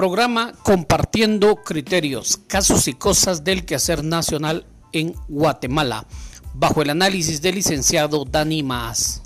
programa Compartiendo Criterios, Casos y Cosas del Quehacer Nacional en Guatemala, bajo el análisis del licenciado Dani Maas.